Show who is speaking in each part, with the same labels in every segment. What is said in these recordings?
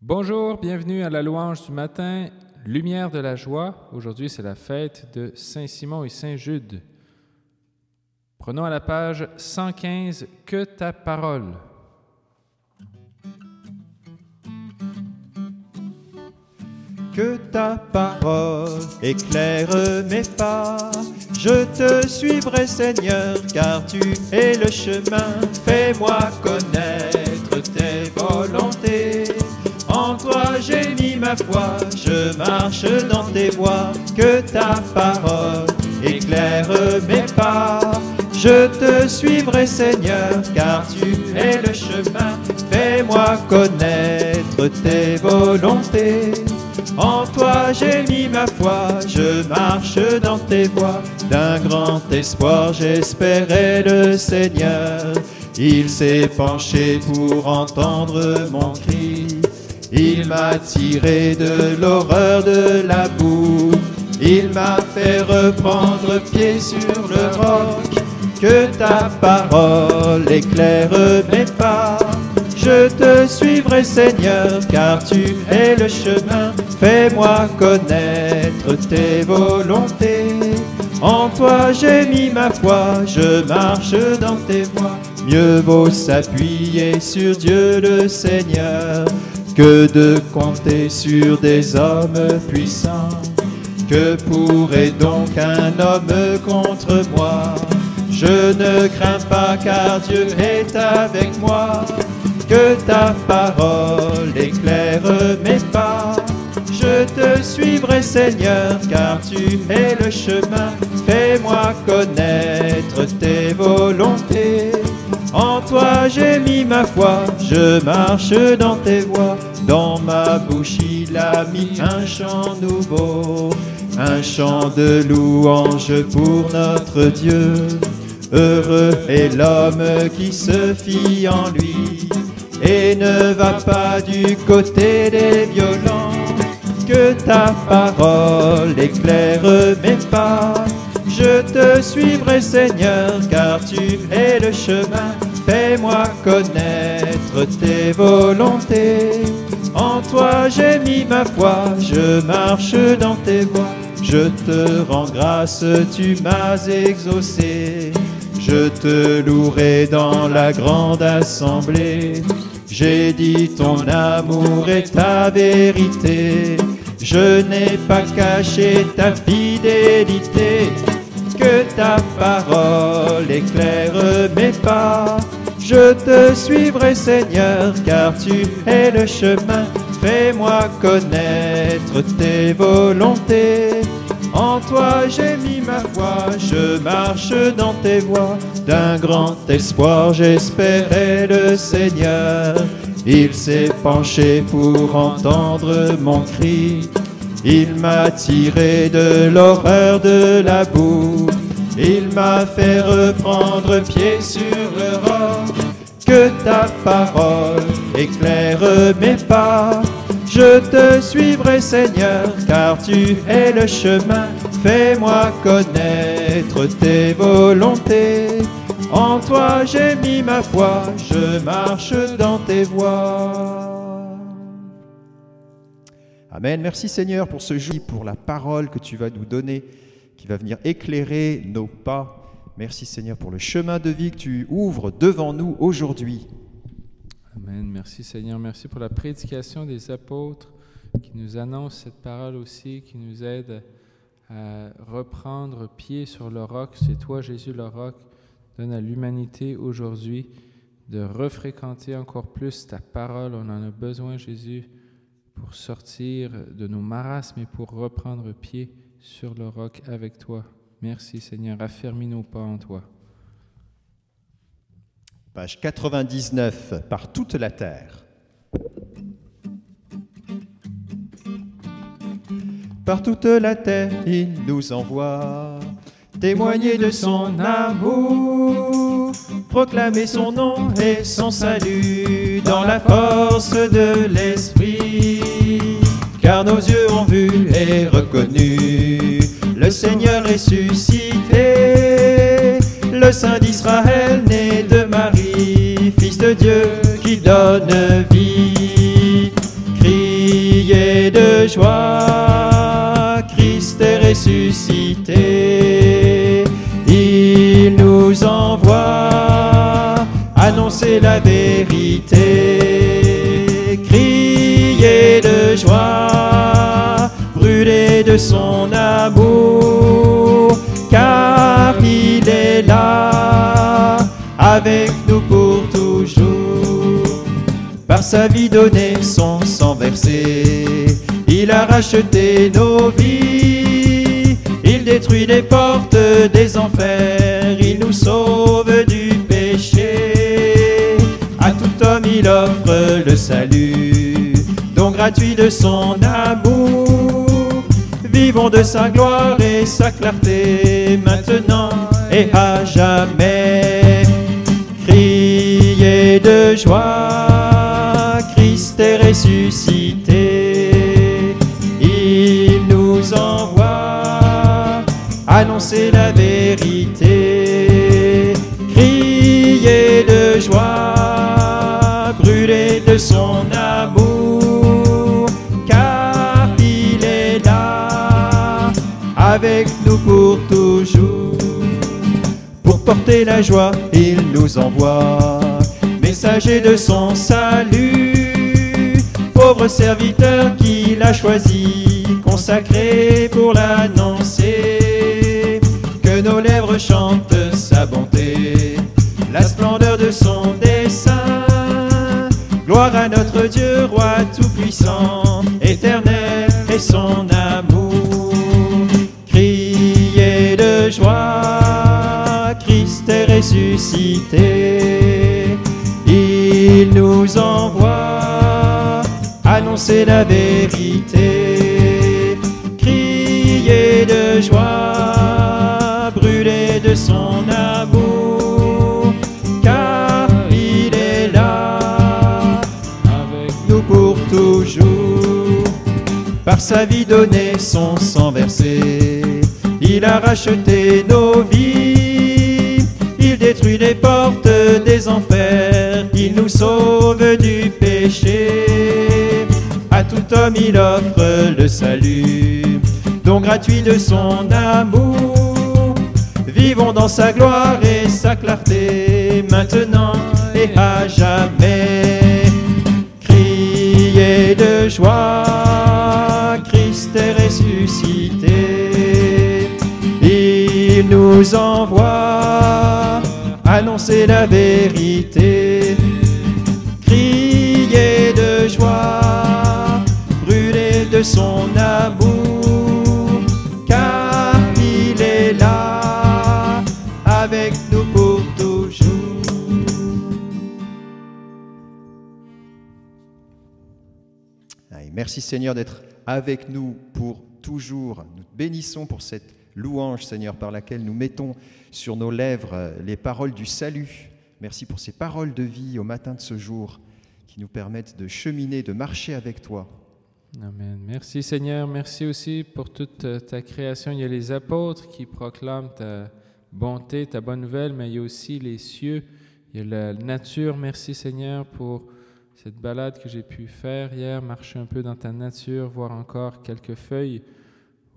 Speaker 1: Bonjour, bienvenue à la louange du matin, lumière de la joie. Aujourd'hui, c'est la fête de Saint-Simon et Saint-Jude. Prenons à la page 115 Que ta parole.
Speaker 2: Que ta parole éclaire mes pas. Je te suivrai, Seigneur, car tu es le chemin. Fais-moi connaître tes volontés. En toi j'ai mis ma foi, je marche dans tes voies. Que ta parole éclaire mes pas. Je te suivrai, Seigneur, car tu es le chemin. Fais-moi connaître tes volontés. En toi j'ai mis ma foi, je marche dans tes voies. D'un grand espoir j'espérais le Seigneur. Il s'est penché pour entendre mon cri. Il m'a tiré de l'horreur de la boue. Il m'a fait reprendre pied sur le roc. Que ta parole éclaire mes pas. Je te suivrai Seigneur, car tu es le chemin. Fais-moi connaître tes volontés. En toi j'ai mis ma foi, je marche dans tes voies. Mieux vaut s'appuyer sur Dieu le Seigneur que de compter sur des hommes puissants. Que pourrait donc un homme contre moi? Je ne crains pas car Dieu est avec moi. Que ta parole éclaire mes pas. Je te suivrai Seigneur car tu es le chemin. Fais-moi connaître tes volontés. En toi j'ai mis ma foi, je marche dans tes voies. Dans ma bouche il a mis un chant nouveau, un chant de louange pour notre Dieu. Heureux est l'homme qui se fie en lui et ne va pas du côté des violents. Que ta parole éclaire mes pas. Je te suivrai Seigneur, car tu es le chemin. Fais-moi connaître tes volontés. En toi j'ai mis ma foi, je marche dans tes voies. Je te rends grâce, tu m'as exaucé. Je te louerai dans la grande assemblée. J'ai dit ton amour et ta vérité. Je n'ai pas caché ta fidélité. Que ta parole éclaire mes pas. Je te suivrai Seigneur, car tu es le chemin. Fais-moi connaître tes volontés. En toi j'ai mis ma foi, je marche dans tes voies. D'un grand espoir j'espérais le Seigneur. Il s'est penché pour entendre mon cri. Il m'a tiré de l'horreur de la boue. Il m'a fait reprendre pied sur le roc. Que ta parole éclaire mes pas. Je te suivrai Seigneur, car tu es le chemin. Fais-moi connaître tes volontés. En toi j'ai mis ma foi, je marche dans tes voies. Amen. Merci Seigneur pour ce jour, pour la parole que tu vas nous donner, qui va venir éclairer nos pas. Merci Seigneur pour le chemin de vie que tu ouvres devant nous aujourd'hui.
Speaker 1: Amen. Merci Seigneur. Merci pour la prédication des apôtres qui nous annoncent cette parole aussi, qui nous aide à reprendre pied sur le roc. C'est toi, Jésus, le roc. Donne à l'humanité aujourd'hui de refréquenter encore plus ta parole. On en a besoin, Jésus, pour sortir de nos marasmes et pour reprendre pied sur le roc avec toi. Merci Seigneur. Affermis nos pas en toi.
Speaker 2: Page 99, par toute la terre. Par toute la terre, il nous envoie témoigner de son amour, proclamer son nom et son salut dans la force de l'Esprit. Car nos yeux ont vu et reconnu le Seigneur ressuscité, le Saint d'Israël né de Marie, Fils de Dieu qui donne vie. Christ de joie, Christ est ressuscité. Il nous envoie annoncer la vérité, de son amour, car il est là avec nous pour toujours. Par sa vie donnée, son sang versé, il a racheté nos vies. Il détruit les portes des enfers, il nous sauve du péché. À tout homme, il offre le salut, don gratuit de son amour. Vivons de sa gloire et sa clarté, maintenant et à jamais. Criez de joie, Christ est ressuscité. Il nous envoie annoncer la vérité. Pour toujours. Pour porter la joie, il nous envoie, messager de son salut, pauvre serviteur qu'il a choisi, consacré pour l'annoncer. Que nos lèvres chantent sa bonté, la splendeur de son dessein. Gloire à notre Dieu, roi tout-puissant, éternel et son amour. Il nous envoie annoncer la vérité. Criez de joie, brûlez de son amour, car il est là avec nous pour toujours. Par sa vie donnée, son sang versé, il a racheté nos vies. Nous sauve du péché. À tout homme, il offre le salut, don gratuit de son amour. Vivons dans sa gloire et sa clarté, maintenant et à jamais. Criez de joie, Christ est ressuscité. Il nous envoie annoncer la vérité. Son amour, car il est là avec nous pour toujours. Merci Seigneur d'être avec nous pour toujours. Nous te bénissons pour cette louange, Seigneur, par laquelle nous mettons sur nos lèvres euh, les paroles du salut. Merci pour ces paroles de vie au matin de ce jour qui nous permettent de cheminer, de marcher avec toi.
Speaker 1: Amen. Merci Seigneur. Merci aussi pour toute euh, ta création. Il y a les apôtres qui proclament ta bonté, ta bonne nouvelle, mais il y a aussi les cieux. Il y a la nature. Merci Seigneur pour cette balade que j'ai pu faire hier, marcher un peu dans ta nature, voir encore quelques feuilles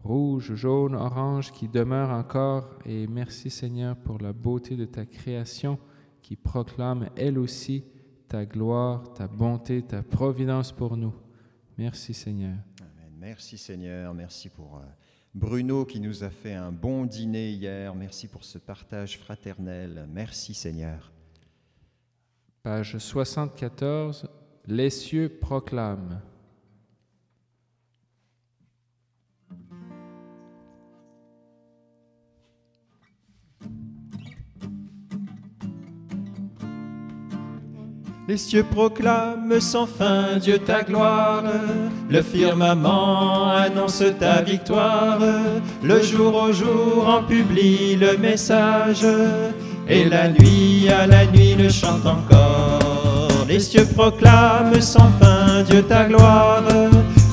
Speaker 1: rouges, jaunes, oranges qui demeurent encore. Et merci Seigneur pour la beauté de ta création qui proclame elle aussi ta gloire, ta bonté, ta providence pour nous. Merci Seigneur.
Speaker 2: Amen. Merci Seigneur, merci pour euh, Bruno qui nous a fait un bon dîner hier. Merci pour ce partage fraternel. Merci Seigneur.
Speaker 1: Page 74, Les cieux proclament.
Speaker 2: Les cieux proclament sans fin Dieu ta gloire, le firmament annonce ta victoire, le jour au jour en publie le message, et la nuit à la nuit le chante encore. Les cieux proclament sans fin Dieu ta gloire,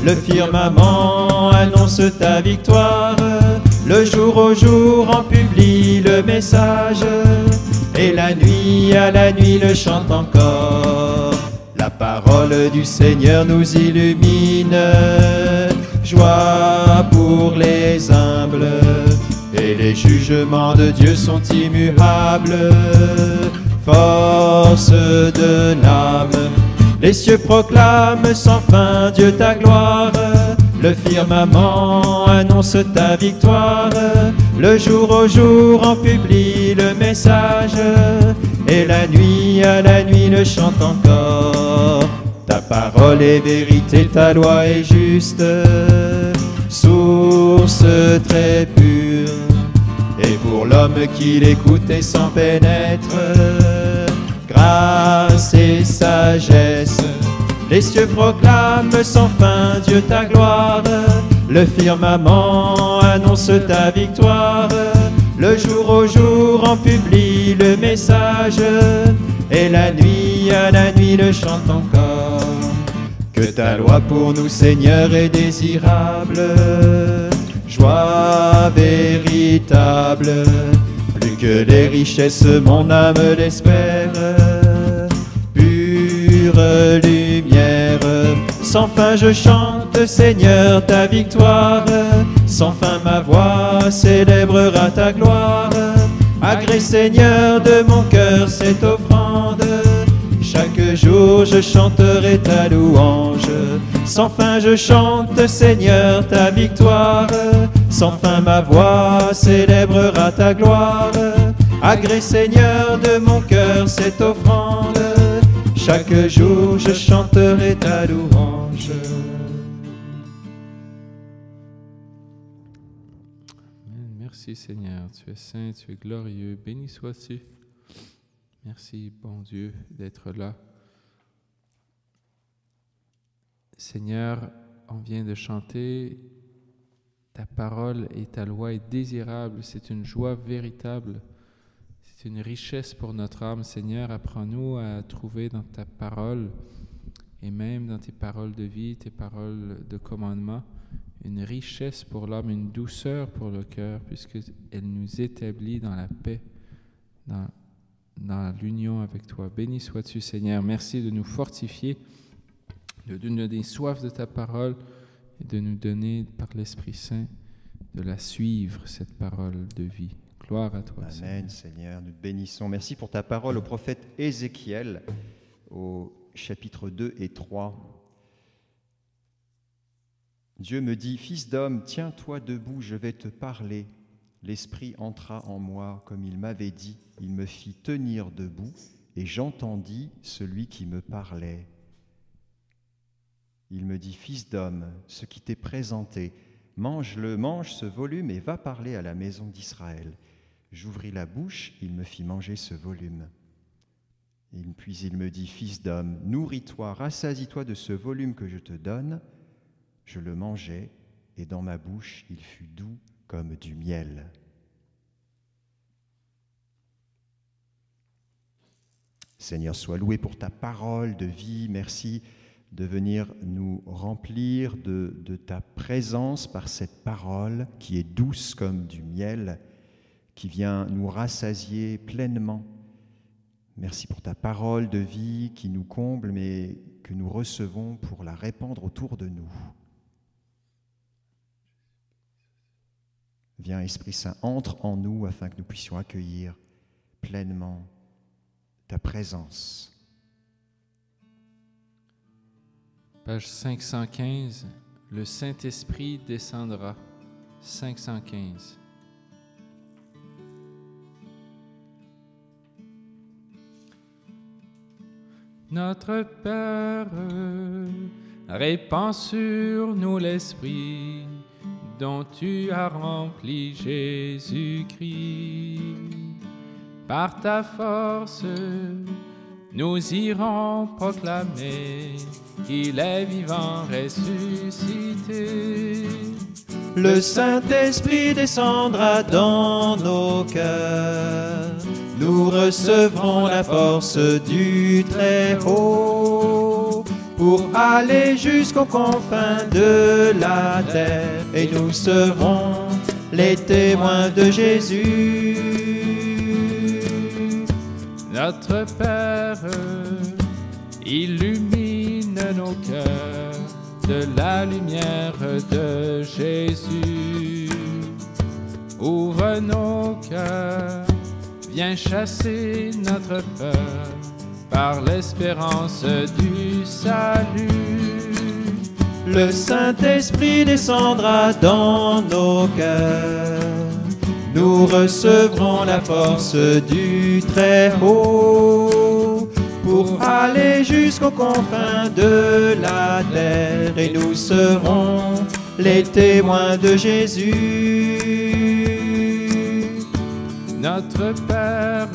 Speaker 2: le firmament annonce ta victoire, le jour au jour en publie le message, et la nuit à la nuit le chante encore. La parole du Seigneur nous illumine, joie pour les humbles, et les jugements de Dieu sont immuables. Force de l'âme, les cieux proclament sans fin Dieu ta gloire. Le firmament annonce ta victoire. Le jour au jour en publie le message. Et la nuit à la nuit le chante encore. Ta parole est vérité, ta loi est juste. Source très pure. Et pour l'homme qui l'écoute et s'en pénètre, grâce et sagesse les cieux proclament sans fin Dieu ta gloire. Le firmament annonce ta victoire. Le jour au jour en publie le message. Et la nuit à la nuit le chante encore. Que ta loi pour nous, Seigneur, est désirable. Joie véritable. Plus que les richesses, mon âme l'espère. Pure lumière. Sans fin je chante, Seigneur, ta victoire. Sans fin ma voix célébrera ta gloire. Agrée, Seigneur, de mon cœur cette offrande. Chaque jour je chanterai ta louange. Sans fin je chante, Seigneur, ta victoire. Sans fin ma voix célébrera ta gloire. Agrée, Seigneur, de mon cœur cette offrande. Chaque jour je chanterai ta louange.
Speaker 1: Merci Seigneur, tu es saint, tu es glorieux, béni sois-tu. Merci bon Dieu d'être là. Seigneur, on vient de chanter, ta parole et ta loi est désirable, c'est une joie véritable, c'est une richesse pour notre âme. Seigneur, apprends-nous à trouver dans ta parole et même dans tes paroles de vie, tes paroles de commandement, une richesse pour l'âme, une douceur pour le cœur, puisqu'elle nous établit dans la paix, dans, l'union avec toi. Béni sois-tu, Seigneur. Merci de nous fortifier, de nous donner soif de ta parole et de nous donner, par l'Esprit Saint, de la suivre, cette parole de vie. Gloire à toi, Seigneur.
Speaker 2: Amen, Seigneur, nous te bénissons. Merci pour ta parole au prophète Ézéchiel, au chapitre 2 et 3. Dieu me dit, Fils d'homme, tiens-toi debout, je vais te parler. L'Esprit entra en moi comme il m'avait dit, il me fit tenir debout, et j'entendis celui qui me parlait. Il me dit, Fils d'homme, ce qui t'est présenté, mange-le, mange ce volume et va parler à la maison d'Israël. J'ouvris la bouche, il me fit manger ce volume. Puis il me dit, Fils d'homme, nourris-toi, rassasie-toi de ce volume que je te donne. Je le mangeai, et dans ma bouche il fut doux comme du miel. Seigneur, sois loué pour ta parole de vie. Merci de venir nous remplir de, ta présence par cette parole qui est douce comme du miel, qui vient nous rassasier pleinement. Merci pour ta parole de vie qui nous comble, mais que nous recevons pour la répandre autour de nous. Viens, Esprit Saint, entre en nous afin que nous puissions accueillir pleinement ta présence.
Speaker 1: Page 515, le Saint-Esprit descendra. 515. Notre Père, répand sur nous l'Esprit dont tu as rempli Jésus-Christ. Par ta force, nous irons proclamer qu'il est vivant ressuscité.
Speaker 2: Le Saint-Esprit descendra dans nos cœurs. Nous recevrons la force du Très-Haut pour aller jusqu'aux confins de la terre. Et nous serons les témoins de Jésus.
Speaker 1: Notre Père, illumine nos cœurs de la lumière de Jésus. Ouvre nos cœurs, chasser notre peur par l'espérance du salut.
Speaker 2: Le Saint-Esprit descendra dans nos cœurs. Nous recevrons la force du Très-Haut pour aller jusqu'aux confins de la terre et nous serons les témoins de Jésus.
Speaker 1: Notre Père,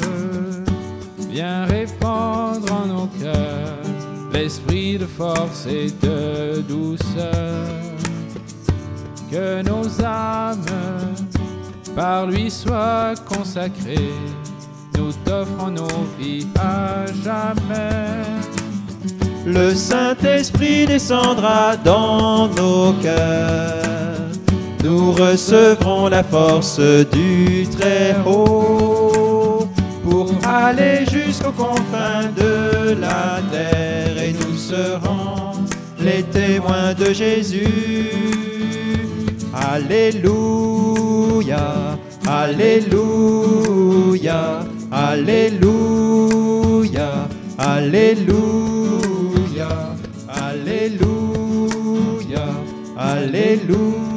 Speaker 1: viens répandre en nos cœurs l'esprit de force et de douceur. Que nos âmes par lui soient consacrées, nous t'offrons nos vies à jamais.
Speaker 2: Le Saint-Esprit descendra dans nos cœurs. Nous recevrons la force du Très-Haut pour aller jusqu'aux confins de la terre et nous serons les témoins de Jésus. Alléluia, Alléluia, Alléluia, Alléluia, Alléluia, Alléluia.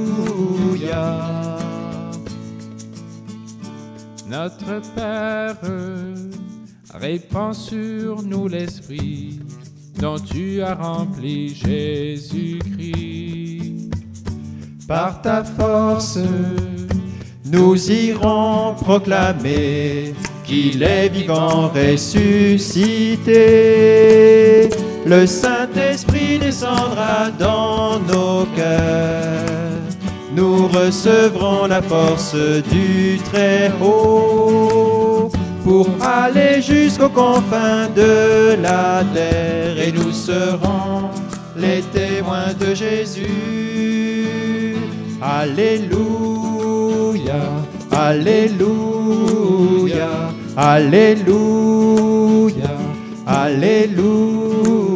Speaker 1: Notre Père, répands sur nous l'Esprit dont tu as rempli Jésus-Christ.
Speaker 2: Par ta force, nous irons proclamer qu'il est vivant ressuscité. Le Saint-Esprit descendra dans nos cœurs. Nous recevrons la force du Très-Haut pour aller jusqu'aux confins de la terre et nous serons les témoins de Jésus. Alléluia, Alléluia, Alléluia, Alléluia,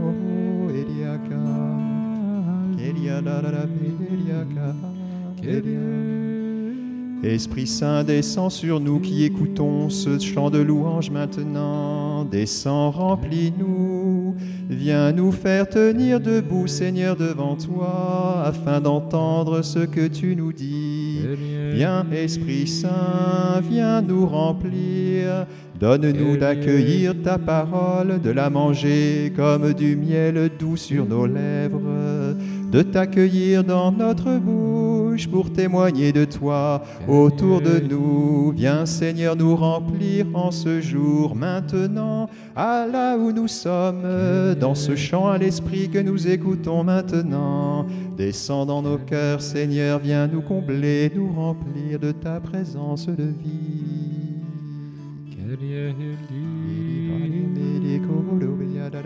Speaker 2: Esprit Saint, descend sur nous qui écoutons ce chant de louange maintenant. Descends, remplis-nous. Viens nous faire tenir debout, Seigneur, devant toi, afin d'entendre ce que tu nous dis. Viens, Esprit Saint, viens nous remplir. Donne-nous d'accueillir ta parole, de la manger comme du miel doux sur nos lèvres, de t'accueillir dans notre bouche pour témoigner de toi autour de nous. Viens Seigneur nous remplir en ce jour maintenant, à là où nous sommes, dans ce chant à l'esprit que nous écoutons maintenant. Descends dans nos cœurs Seigneur, viens nous combler, nous remplir de ta présence de vie.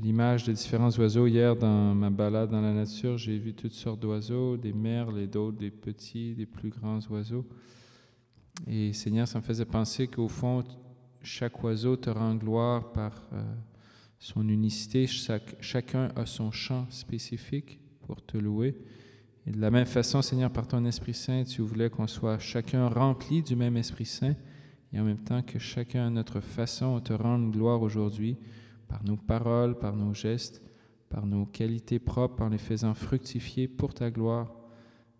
Speaker 1: l'image de différents oiseaux. Hier, dans ma balade dans la nature, j'ai vu toutes sortes d'oiseaux, des merles et d'autres, des petits, des plus grands oiseaux. Et Seigneur, ça me faisait penser qu'au fond, chaque oiseau te rend gloire par euh, son unicité. Chacun a son chant spécifique pour te louer. Et de la même façon, Seigneur, par ton Esprit Saint, tu voulais qu'on soit chacun rempli du même Esprit Saint et en même temps que chacun à notre façon te rende gloire aujourd'hui par nos paroles, par nos gestes, par nos qualités propres, en les faisant fructifier pour ta gloire.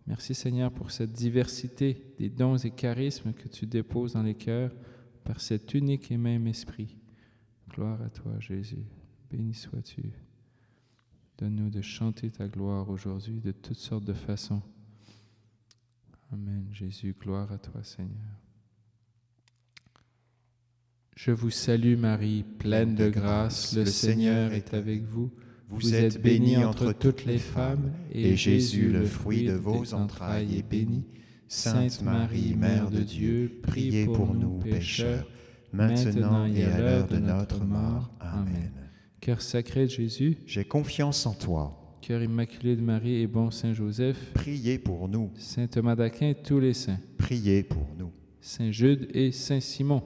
Speaker 1: Merci Seigneur pour cette diversité des dons et charismes que tu déposes dans les cœurs par cet unique et même esprit. Gloire à toi Jésus. Béni sois-tu. Donne-nous de chanter ta gloire aujourd'hui de toutes sortes de façons. Amen. Jésus, gloire à toi Seigneur. Je vous salue Marie, pleine de grâce, le Seigneur est avec vous. Vous êtes bénie entre toutes les femmes, et Jésus, le fruit de vos entrailles, est béni. Sainte Marie, Mère de Dieu, priez pour nous pécheurs, maintenant et à l'heure de notre mort. Amen. Cœur sacré de Jésus,
Speaker 2: J'ai confiance en toi.
Speaker 1: cœur immaculé de Marie et bon Saint Joseph,
Speaker 2: Priez pour nous.
Speaker 1: Saint Thomas d'Aquin tous les saints,
Speaker 2: Priez pour nous.
Speaker 1: Saint Jude et Saint Simon,